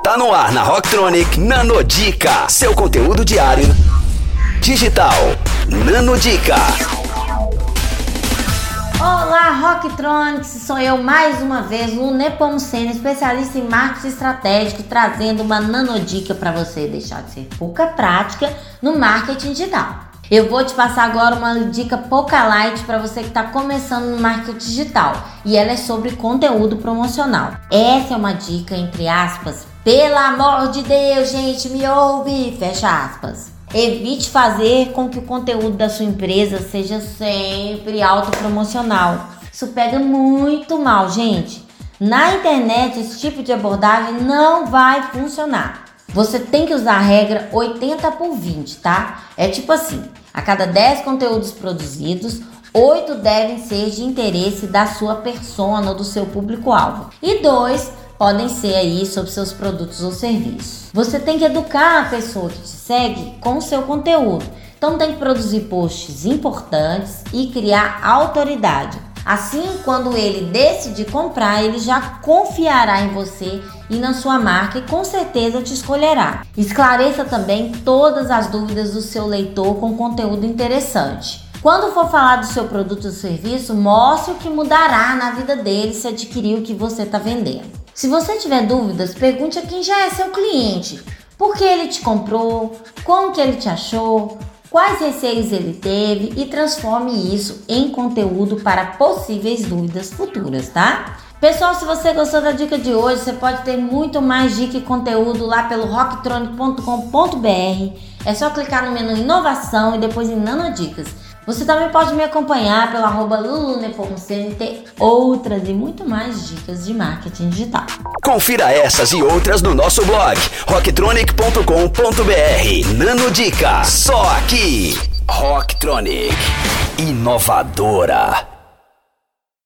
Tá no ar na Rocktronic Nanodica, seu conteúdo diário digital. Nanodica. Olá, Rocktronics! Sou eu mais uma vez, o Nepomuceno, especialista em marketing estratégico, trazendo uma nanodica para você deixar de ser pouca prática no marketing digital. Eu vou te passar agora uma dica pouca light para você que está começando no marketing digital e ela é sobre conteúdo promocional. Essa é uma dica entre aspas, pelo amor de Deus, gente, me ouve, fecha aspas. Evite fazer com que o conteúdo da sua empresa seja sempre autopromocional. Isso pega muito mal, gente. Na internet, esse tipo de abordagem não vai funcionar. Você tem que usar a regra 80 por 20, tá? É tipo assim: a cada 10 conteúdos produzidos, 8 devem ser de interesse da sua persona ou do seu público-alvo. E 2 podem ser aí sobre seus produtos ou serviços. Você tem que educar a pessoa que te segue com o seu conteúdo. Então tem que produzir posts importantes e criar autoridade. Assim, quando ele decidir comprar, ele já confiará em você e na sua marca e com certeza te escolherá. Esclareça também todas as dúvidas do seu leitor com conteúdo interessante. Quando for falar do seu produto ou serviço, mostre o que mudará na vida dele se adquirir o que você está vendendo. Se você tiver dúvidas, pergunte a quem já é seu cliente. Por que ele te comprou? Como que ele te achou? quais receios ele teve e transforme isso em conteúdo para possíveis dúvidas futuras, tá? Pessoal, se você gostou da dica de hoje, você pode ter muito mais dica e conteúdo lá pelo rocktronic.com.br. É só clicar no menu Inovação e depois em Nanodicas. Você também pode me acompanhar pelo arroba lulunepomuceno e ter outras e muito mais dicas de marketing digital. Confira essas e outras no nosso blog rocktronic.com.br. Nano Dica, só aqui. Rocktronic, inovadora.